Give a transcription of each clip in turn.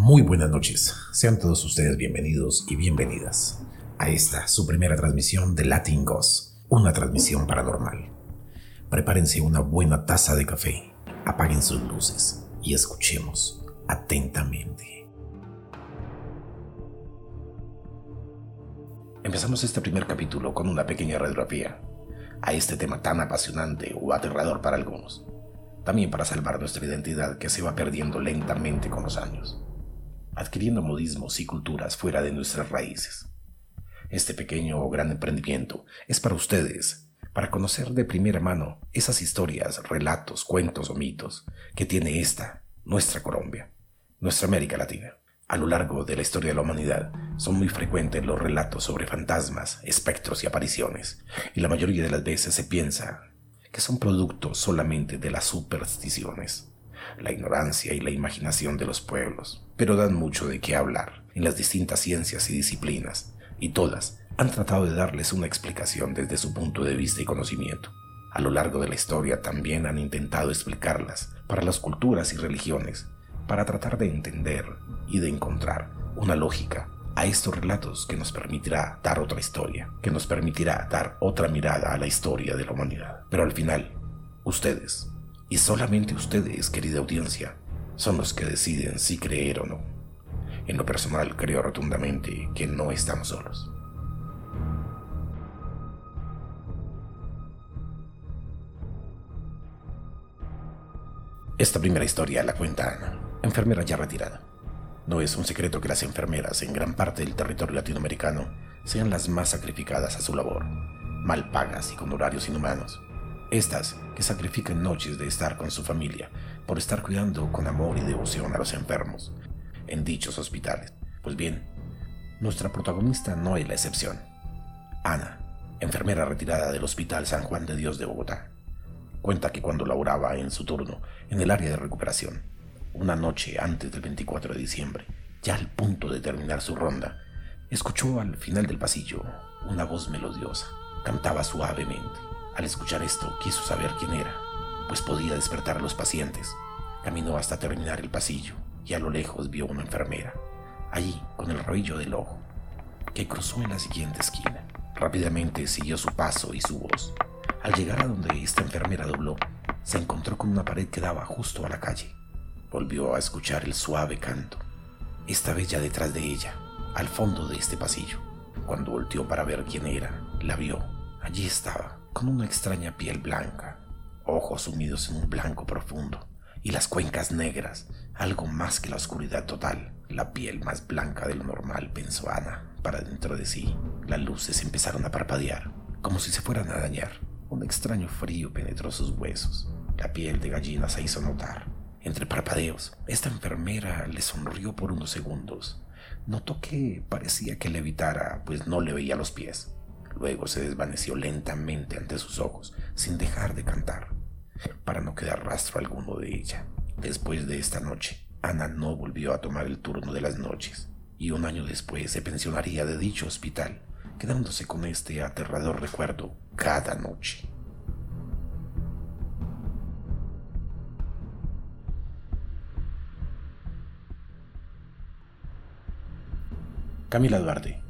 Muy buenas noches, sean todos ustedes bienvenidos y bienvenidas a esta, su primera transmisión de Latin Ghost, una transmisión paranormal. Prepárense una buena taza de café, apaguen sus luces y escuchemos atentamente. Empezamos este primer capítulo con una pequeña radiografía a este tema tan apasionante o aterrador para algunos, también para salvar nuestra identidad que se va perdiendo lentamente con los años adquiriendo modismos y culturas fuera de nuestras raíces. Este pequeño o gran emprendimiento es para ustedes, para conocer de primera mano esas historias, relatos, cuentos o mitos que tiene esta, nuestra Colombia, nuestra América Latina. A lo largo de la historia de la humanidad son muy frecuentes los relatos sobre fantasmas, espectros y apariciones, y la mayoría de las veces se piensa que son productos solamente de las supersticiones la ignorancia y la imaginación de los pueblos, pero dan mucho de qué hablar en las distintas ciencias y disciplinas, y todas han tratado de darles una explicación desde su punto de vista y conocimiento. A lo largo de la historia también han intentado explicarlas para las culturas y religiones, para tratar de entender y de encontrar una lógica a estos relatos que nos permitirá dar otra historia, que nos permitirá dar otra mirada a la historia de la humanidad. Pero al final, ustedes, y solamente ustedes, querida audiencia, son los que deciden si creer o no. En lo personal creo rotundamente que no estamos solos. Esta primera historia la cuenta Ana, enfermera ya retirada. No es un secreto que las enfermeras en gran parte del territorio latinoamericano sean las más sacrificadas a su labor, mal pagas y con horarios inhumanos. Estas que sacrifican noches de estar con su familia por estar cuidando con amor y devoción a los enfermos en dichos hospitales. Pues bien, nuestra protagonista no es la excepción. Ana, enfermera retirada del Hospital San Juan de Dios de Bogotá, cuenta que cuando laboraba en su turno en el área de recuperación, una noche antes del 24 de diciembre, ya al punto de terminar su ronda, escuchó al final del pasillo una voz melodiosa. Cantaba suavemente. Al escuchar esto, quiso saber quién era, pues podía despertar a los pacientes. Caminó hasta terminar el pasillo y a lo lejos vio una enfermera, allí con el rabillo del ojo, que cruzó en la siguiente esquina. Rápidamente siguió su paso y su voz. Al llegar a donde esta enfermera dobló, se encontró con una pared que daba justo a la calle. Volvió a escuchar el suave canto, esta vez ya detrás de ella, al fondo de este pasillo. Cuando volteó para ver quién era, la vio. Allí estaba, con una extraña piel blanca, ojos sumidos en un blanco profundo y las cuencas negras, algo más que la oscuridad total, la piel más blanca de lo normal, pensó Ana, para dentro de sí. Las luces empezaron a parpadear, como si se fueran a dañar. Un extraño frío penetró sus huesos. La piel de gallina se hizo notar. Entre parpadeos, esta enfermera le sonrió por unos segundos. Notó que parecía que le evitara, pues no le veía los pies. Luego se desvaneció lentamente ante sus ojos, sin dejar de cantar, para no quedar rastro alguno de ella. Después de esta noche, Ana no volvió a tomar el turno de las noches, y un año después se pensionaría de dicho hospital, quedándose con este aterrador recuerdo cada noche. Camila Duarte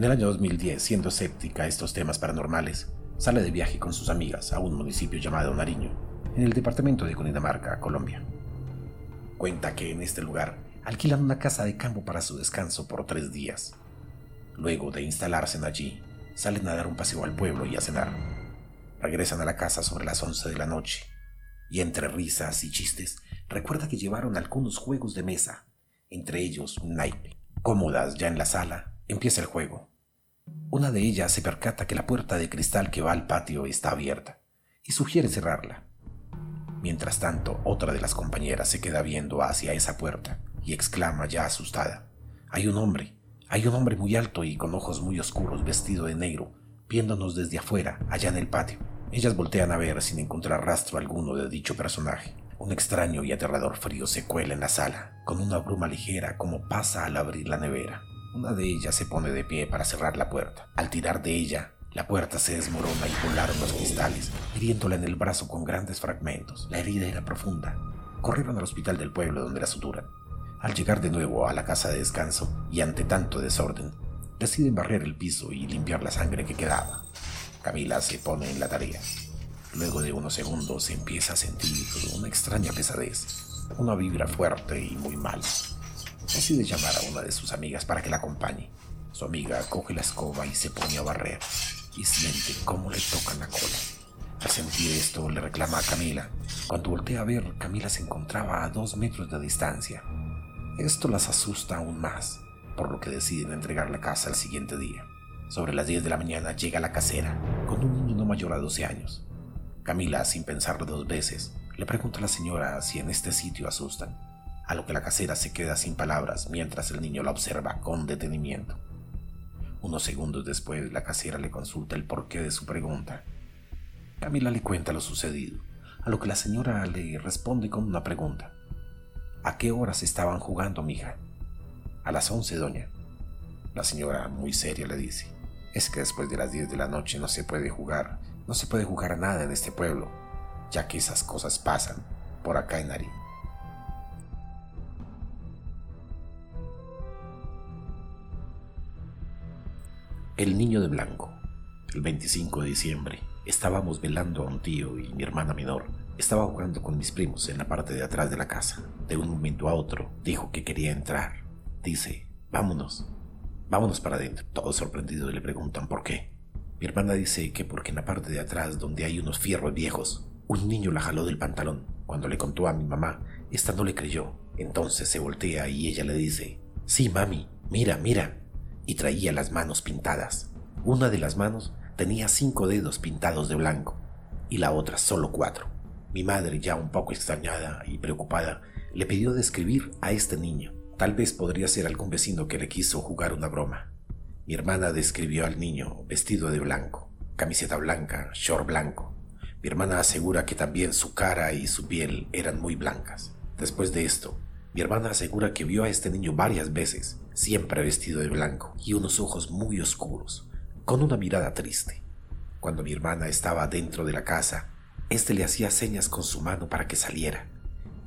en el año 2010, siendo escéptica a estos temas paranormales, sale de viaje con sus amigas a un municipio llamado Nariño, en el departamento de Cundinamarca, Colombia. Cuenta que en este lugar alquilan una casa de campo para su descanso por tres días. Luego de instalarse allí, salen a dar un paseo al pueblo y a cenar. Regresan a la casa sobre las 11 de la noche y entre risas y chistes recuerda que llevaron algunos juegos de mesa, entre ellos un naipe. Cómodas ya en la sala, Empieza el juego. Una de ellas se percata que la puerta de cristal que va al patio está abierta y sugiere cerrarla. Mientras tanto, otra de las compañeras se queda viendo hacia esa puerta y exclama ya asustada. Hay un hombre, hay un hombre muy alto y con ojos muy oscuros, vestido de negro, viéndonos desde afuera, allá en el patio. Ellas voltean a ver sin encontrar rastro alguno de dicho personaje. Un extraño y aterrador frío se cuela en la sala, con una bruma ligera como pasa al abrir la nevera. Una de ellas se pone de pie para cerrar la puerta. Al tirar de ella, la puerta se desmorona y volaron los cristales, hiriéndola en el brazo con grandes fragmentos. La herida era profunda. Corrieron al hospital del pueblo donde la suturan. Al llegar de nuevo a la casa de descanso y ante tanto desorden, deciden barrer el piso y limpiar la sangre que quedaba. Camila se pone en la tarea. Luego de unos segundos empieza a sentir una extraña pesadez, una vibra fuerte y muy mal. Decide llamar a una de sus amigas para que la acompañe. Su amiga coge la escoba y se pone a barrer y siente cómo le tocan la cola. Al sentir esto, le reclama a Camila. Cuando voltea a ver, Camila se encontraba a dos metros de distancia. Esto las asusta aún más, por lo que deciden entregar la casa al siguiente día. Sobre las 10 de la mañana llega la casera, con un niño no mayor a 12 años. Camila, sin pensarlo dos veces, le pregunta a la señora si en este sitio asustan, a lo que la casera se queda sin palabras mientras el niño la observa con detenimiento. Unos segundos después, la casera le consulta el porqué de su pregunta. Camila le cuenta lo sucedido, a lo que la señora le responde con una pregunta. ¿A qué horas estaban jugando, mija? A las once, doña. La señora, muy seria, le dice, es que después de las diez de la noche no se puede jugar, no se puede jugar nada en este pueblo, ya que esas cosas pasan por acá en Ari. El niño de blanco. El 25 de diciembre estábamos velando a un tío y mi hermana menor estaba jugando con mis primos en la parte de atrás de la casa. De un momento a otro dijo que quería entrar. Dice, vámonos, vámonos para adentro. Todos sorprendidos le preguntan por qué. Mi hermana dice que porque en la parte de atrás donde hay unos fierros viejos, un niño la jaló del pantalón. Cuando le contó a mi mamá, esta no le creyó. Entonces se voltea y ella le dice, sí, mami, mira, mira y traía las manos pintadas. Una de las manos tenía cinco dedos pintados de blanco y la otra solo cuatro. Mi madre, ya un poco extrañada y preocupada, le pidió describir a este niño. Tal vez podría ser algún vecino que le quiso jugar una broma. Mi hermana describió al niño vestido de blanco, camiseta blanca, short blanco. Mi hermana asegura que también su cara y su piel eran muy blancas. Después de esto, mi hermana asegura que vio a este niño varias veces, siempre vestido de blanco y unos ojos muy oscuros, con una mirada triste. Cuando mi hermana estaba dentro de la casa, éste le hacía señas con su mano para que saliera.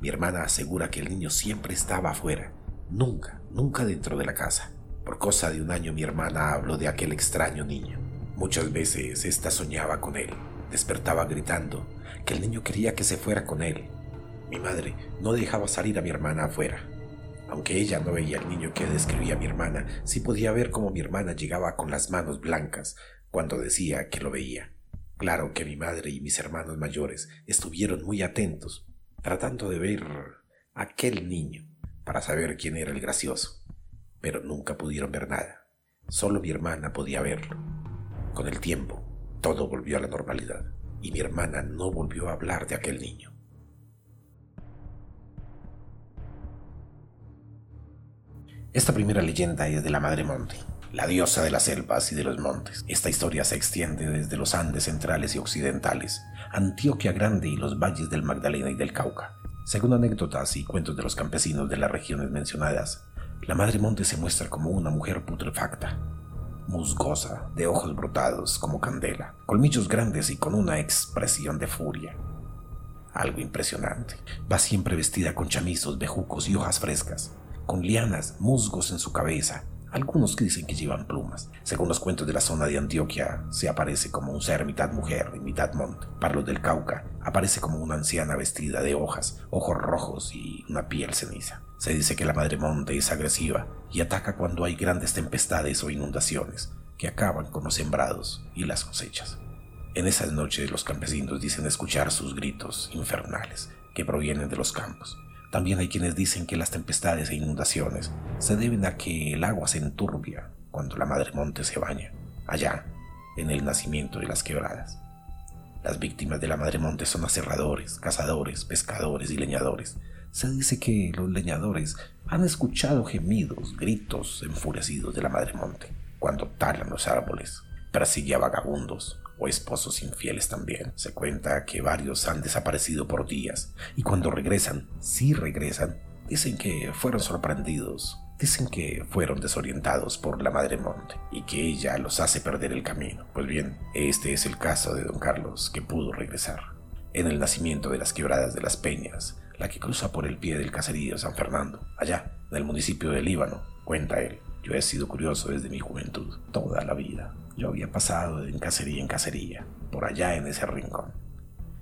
Mi hermana asegura que el niño siempre estaba afuera, nunca, nunca dentro de la casa. Por cosa de un año mi hermana habló de aquel extraño niño. Muchas veces ésta soñaba con él, despertaba gritando que el niño quería que se fuera con él, mi madre no dejaba salir a mi hermana afuera. Aunque ella no veía al niño que describía mi hermana, sí podía ver cómo mi hermana llegaba con las manos blancas cuando decía que lo veía. Claro que mi madre y mis hermanos mayores estuvieron muy atentos, tratando de ver a aquel niño para saber quién era el gracioso, pero nunca pudieron ver nada. Solo mi hermana podía verlo. Con el tiempo, todo volvió a la normalidad y mi hermana no volvió a hablar de aquel niño. Esta primera leyenda es de la Madre Monte, la diosa de las selvas y de los montes. Esta historia se extiende desde los Andes centrales y occidentales, Antioquia Grande y los valles del Magdalena y del Cauca. Según anécdotas y cuentos de los campesinos de las regiones mencionadas, la Madre Monte se muestra como una mujer putrefacta, musgosa, de ojos brotados como candela, colmillos grandes y con una expresión de furia. Algo impresionante. Va siempre vestida con chamizos, bejucos y hojas frescas con lianas, musgos en su cabeza. Algunos dicen que llevan plumas. Según los cuentos de la zona de Antioquia, se aparece como un ser mitad mujer y mitad monte. Para los del Cauca, aparece como una anciana vestida de hojas, ojos rojos y una piel ceniza. Se dice que la madre monte es agresiva y ataca cuando hay grandes tempestades o inundaciones que acaban con los sembrados y las cosechas. En esas noches los campesinos dicen escuchar sus gritos infernales que provienen de los campos también hay quienes dicen que las tempestades e inundaciones se deben a que el agua se enturbia cuando la madre monte se baña, allá, en el nacimiento de las quebradas. Las víctimas de la madre monte son aserradores, cazadores, pescadores y leñadores. Se dice que los leñadores han escuchado gemidos, gritos enfurecidos de la madre monte cuando talan los árboles, persigue a vagabundos, o esposos infieles también. Se cuenta que varios han desaparecido por días y cuando regresan, si regresan, dicen que fueron sorprendidos. Dicen que fueron desorientados por la Madre Monte y que ella los hace perder el camino. Pues bien, este es el caso de don Carlos que pudo regresar. En el nacimiento de las quebradas de las Peñas, la que cruza por el pie del caserío San Fernando, allá, del municipio de Líbano, cuenta él. Yo he sido curioso desde mi juventud, toda la vida. Yo había pasado de cacería en cacería, por allá en ese rincón.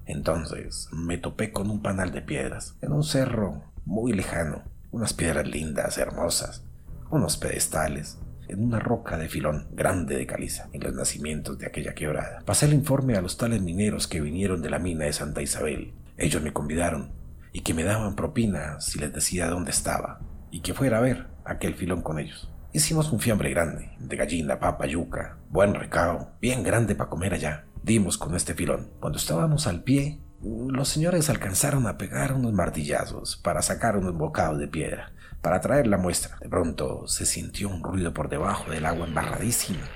Entonces me topé con un panal de piedras, en un cerro muy lejano, unas piedras lindas, hermosas, unos pedestales, en una roca de filón grande de caliza, en los nacimientos de aquella quebrada. Pasé el informe a los tales mineros que vinieron de la mina de Santa Isabel. Ellos me convidaron y que me daban propina si les decía dónde estaba y que fuera a ver aquel filón con ellos. Hicimos un fiambre grande, de gallina, papa, yuca, buen recao, bien grande para comer allá. Dimos con este filón. Cuando estábamos al pie, los señores alcanzaron a pegar unos martillazos para sacar unos bocados de piedra para traer la muestra. De pronto se sintió un ruido por debajo del agua embarradísima.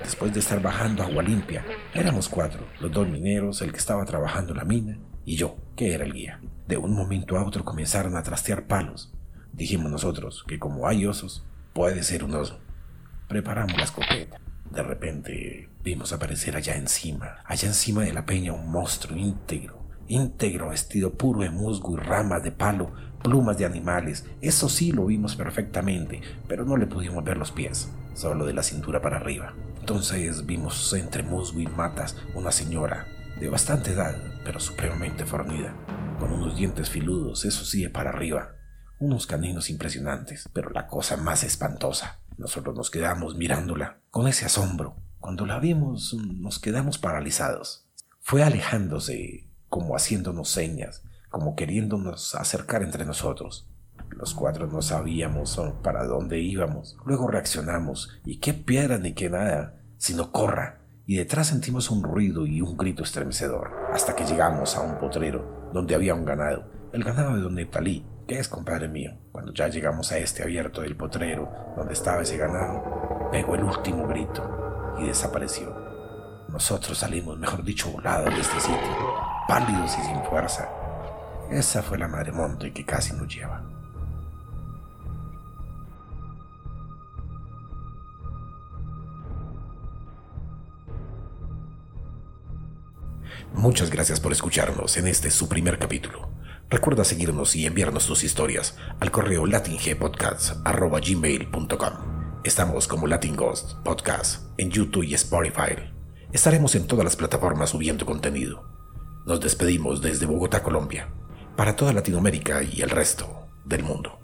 Después de estar bajando agua limpia, éramos cuatro, los dos mineros, el que estaba trabajando la mina y yo, que era el guía. De un momento a otro comenzaron a trastear palos. Dijimos nosotros que como hay osos, puede ser un oso. Preparamos la escopeta. De repente vimos aparecer allá encima, allá encima de la peña, un monstruo íntegro, íntegro vestido puro de musgo y ramas de palo, plumas de animales. Eso sí lo vimos perfectamente, pero no le pudimos ver los pies, solo de la cintura para arriba. Entonces vimos entre musgo y matas una señora de bastante edad, pero supremamente fornida, con unos dientes filudos, eso sí, para arriba, unos caninos impresionantes, pero la cosa más espantosa. Nosotros nos quedamos mirándola con ese asombro. Cuando la vimos, nos quedamos paralizados. Fue alejándose, como haciéndonos señas, como queriéndonos acercar entre nosotros. Los cuatro no sabíamos para dónde íbamos. Luego reaccionamos, y qué piedra ni qué nada, sino corra. Y detrás sentimos un ruido y un grito estremecedor, hasta que llegamos a un potrero donde había un ganado, el ganado de don Neptalí, que es compadre mío. Cuando ya llegamos a este abierto del potrero donde estaba ese ganado, pegó el último grito y desapareció. Nosotros salimos, mejor dicho, volados de este sitio, pálidos y sin fuerza, esa fue la madre monte que casi nos lleva. Muchas gracias por escucharnos en este su primer capítulo. Recuerda seguirnos y enviarnos tus historias al correo latingpodcast.gmail.com Estamos como Latin Ghost Podcast en YouTube y Spotify. Estaremos en todas las plataformas subiendo contenido. Nos despedimos desde Bogotá, Colombia para toda Latinoamérica y el resto del mundo.